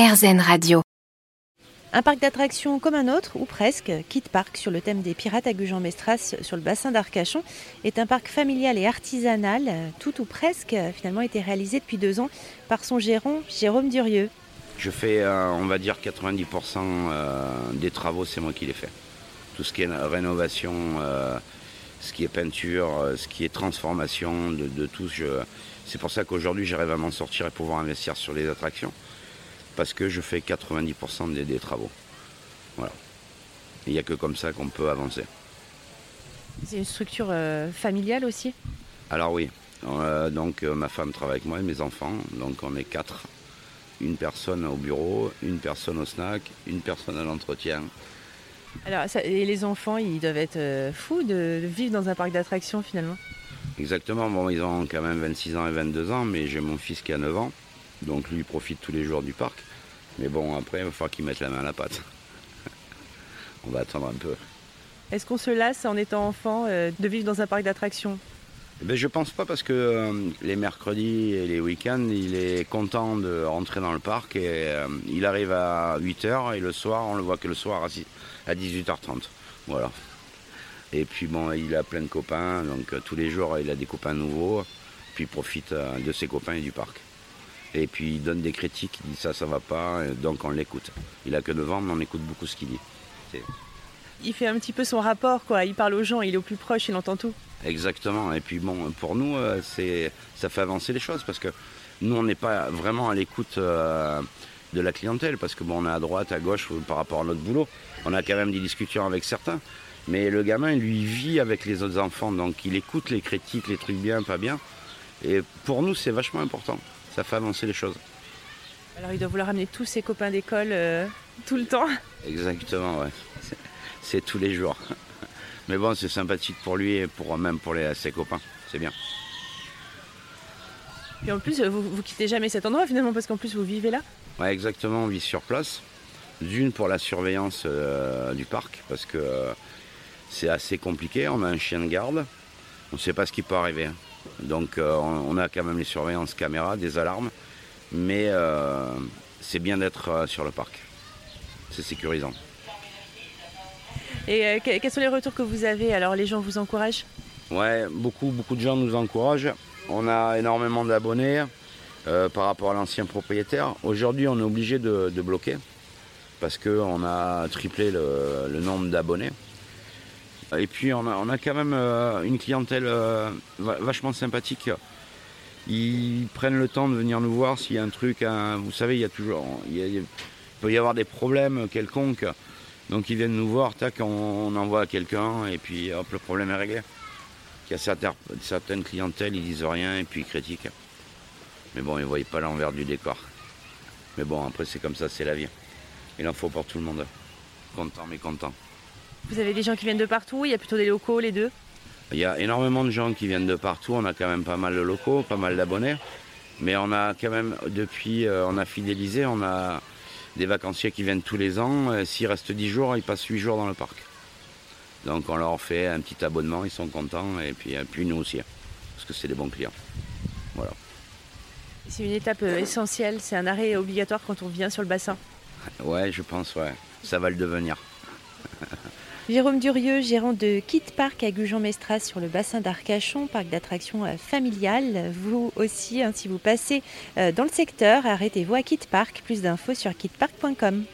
RZN Radio. Un parc d'attractions comme un autre, ou presque, Kit Park sur le thème des pirates à Gujan-Mestras sur le bassin d'Arcachon, est un parc familial et artisanal, tout ou presque, finalement été réalisé depuis deux ans par son gérant Jérôme Durieux. Je fais, euh, on va dire, 90% euh, des travaux, c'est moi qui les fais. Tout ce qui est rénovation, euh, ce qui est peinture, ce qui est transformation, de, tout. C'est pour ça qu'aujourd'hui, j'arrive à m'en sortir et pouvoir investir sur les attractions parce que je fais 90% des, travaux. Voilà. Il n'y a que comme ça qu'on peut avancer. C'est une structure euh, familiale aussi? Alors oui. Euh, donc euh, ma femme travaille avec moi et mes enfants. Donc on est quatre. Une personne au bureau, une personne au snack, une personne à l'entretien. Alors, et les enfants, ils doivent être fous de, vivre dans un parc d'attractions finalement? Exactement. Bon, ils ont quand même 26 ans et 22 ans, mais j'ai mon fils qui a 9 ans. Donc lui, il profite tous les jours du parc. Mais bon, après, il va falloir qu'il mette la main à la pâte. On va attendre un peu. Est-ce qu'on se lasse en étant enfant euh, de vivre dans un parc d'attractions? Je eh ben, Je pense pas parce que euh, les mercredis et les week-ends, il est content de rentrer dans le parc et euh, il arrive à 8h et le soir, on le voit que le soir à 18h30. Voilà. Et puis bon, il a plein de copains, donc tous les jours il a des copains nouveaux, puis il profite de ses copains et du parc. Et puis il donne des critiques, il dit ça, ça va pas, donc on l'écoute. Il a que devant, mais on écoute beaucoup ce qu'il dit. Il fait un petit peu son rapport, quoi. Il parle aux gens, il est au plus proche, il entend tout. Exactement. Et puis bon, pour nous, euh, c'est, ça fait avancer les choses parce que nous, on n'est pas vraiment à l'écoute euh, de la clientèle parce que bon, on est à droite, à gauche par rapport à notre boulot. On a quand même des discussions avec certains. Mais le gamin, lui, vit avec les autres enfants, donc il écoute les critiques, les trucs bien, pas bien. Et pour nous, c'est vachement important ça fait avancer les choses. Alors il doit vouloir amener tous ses copains d'école euh, tout le temps Exactement, ouais. C'est tous les jours. Mais bon, c'est sympathique pour lui et pour même pour les, ses copains. C'est bien. Et en plus, vous, vous quittez jamais cet endroit finalement parce qu'en plus vous vivez là Ouais, exactement, on vit sur place. D'une pour la surveillance euh, du parc parce que euh, c'est assez compliqué. On a un chien de garde. On ne sait pas ce qui peut arriver. Hein. Donc euh, on a quand même les surveillances caméras, des alarmes, mais euh, c'est bien d'être euh, sur le parc. C'est sécurisant. Et quels sont les retours que vous avez? Alors les gens vous encouragent? Ouais, beaucoup, beaucoup de gens nous encouragent. On a énormément d'abonnés par rapport à l'ancien propriétaire. Aujourd'hui, on est obligé de, bloquer parce qu'on a triplé le nombre d'abonnés. Et puis on a, quand même euh, une clientèle euh, vachement sympathique. Ils prennent le temps de venir nous voir s'il y a un truc, vous savez, il y a toujours, il, peut y avoir des problèmes quelconques. Donc ils viennent nous voir, tac, on, envoie quelqu'un et puis hop, le problème est réglé. Il y a certaines, clientèles, ils disent rien et puis ils critiquent. Mais bon, ils ne voient pas l'envers du décor. Mais bon, après c'est comme ça, c'est la vie. Il en faut pour tout le monde. Content mais content. Vous avez des gens qui viennent de partout, il y a plutôt des locaux, les deux Il y a énormément de gens qui viennent de partout, on a quand même pas mal de locaux, pas mal d'abonnés. Mais on a quand même, depuis, euh, on a fidélisé, on a des vacanciers qui viennent tous les ans. Euh, s'ils restent 10 jours, ils passent 8 jours dans le parc. Donc on leur fait un petit abonnement, ils sont contents, et puis, euh, puis nous aussi, parce que c'est des bons clients. Voilà. C'est une étape essentielle, c'est un arrêt obligatoire quand on vient sur le bassin. Ouais, je pense, ouais. Ça va le devenir. Jérôme Durieux, gérant de Kit Park à Gujan-Mestras sur le bassin d'Arcachon, parc d'attractions euh, familial. Vous aussi, hein, si vous passez euh, dans le secteur, arrêtez-vous à Kit Park. Plus d'infos sur kitpark.com.